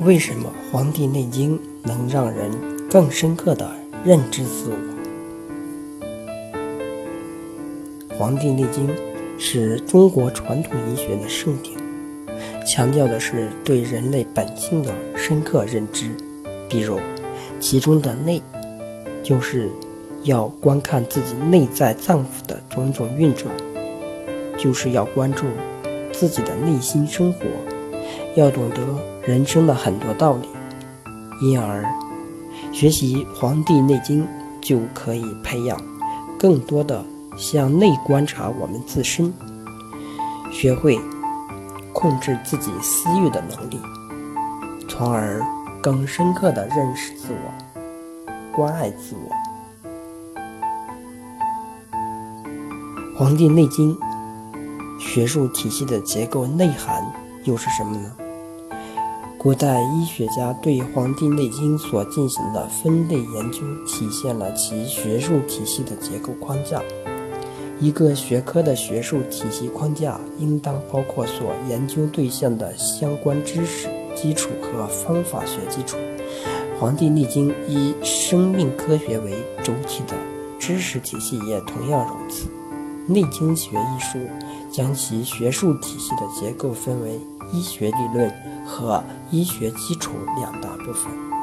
为什么《黄帝内经》能让人更深刻地认知自我？《黄帝内经》是中国传统医学的圣典，强调的是对人类本性的深刻认知。比如，其中的“内”，就是要观看自己内在脏腑的种种运转，就是要关注自己的内心生活，要懂得人生的很多道理。因而，学习《黄帝内经》就可以培养更多的向内观察我们自身，学会控制自己私欲的能力，从而更深刻地认识自我，关爱自我。《黄帝内经》学术体系的结构内涵又是什么呢？古代医学家对《黄帝内经》所进行的分类研究，体现了其学术体系的结构框架。一个学科的学术体系框架，应当包括所研究对象的相关知识基础和方法学基础。《黄帝内经》以生命科学为主体的知识体系也同样如此。《内经学》一书将其学术体系的结构分为医学理论。和医学基础两大部分。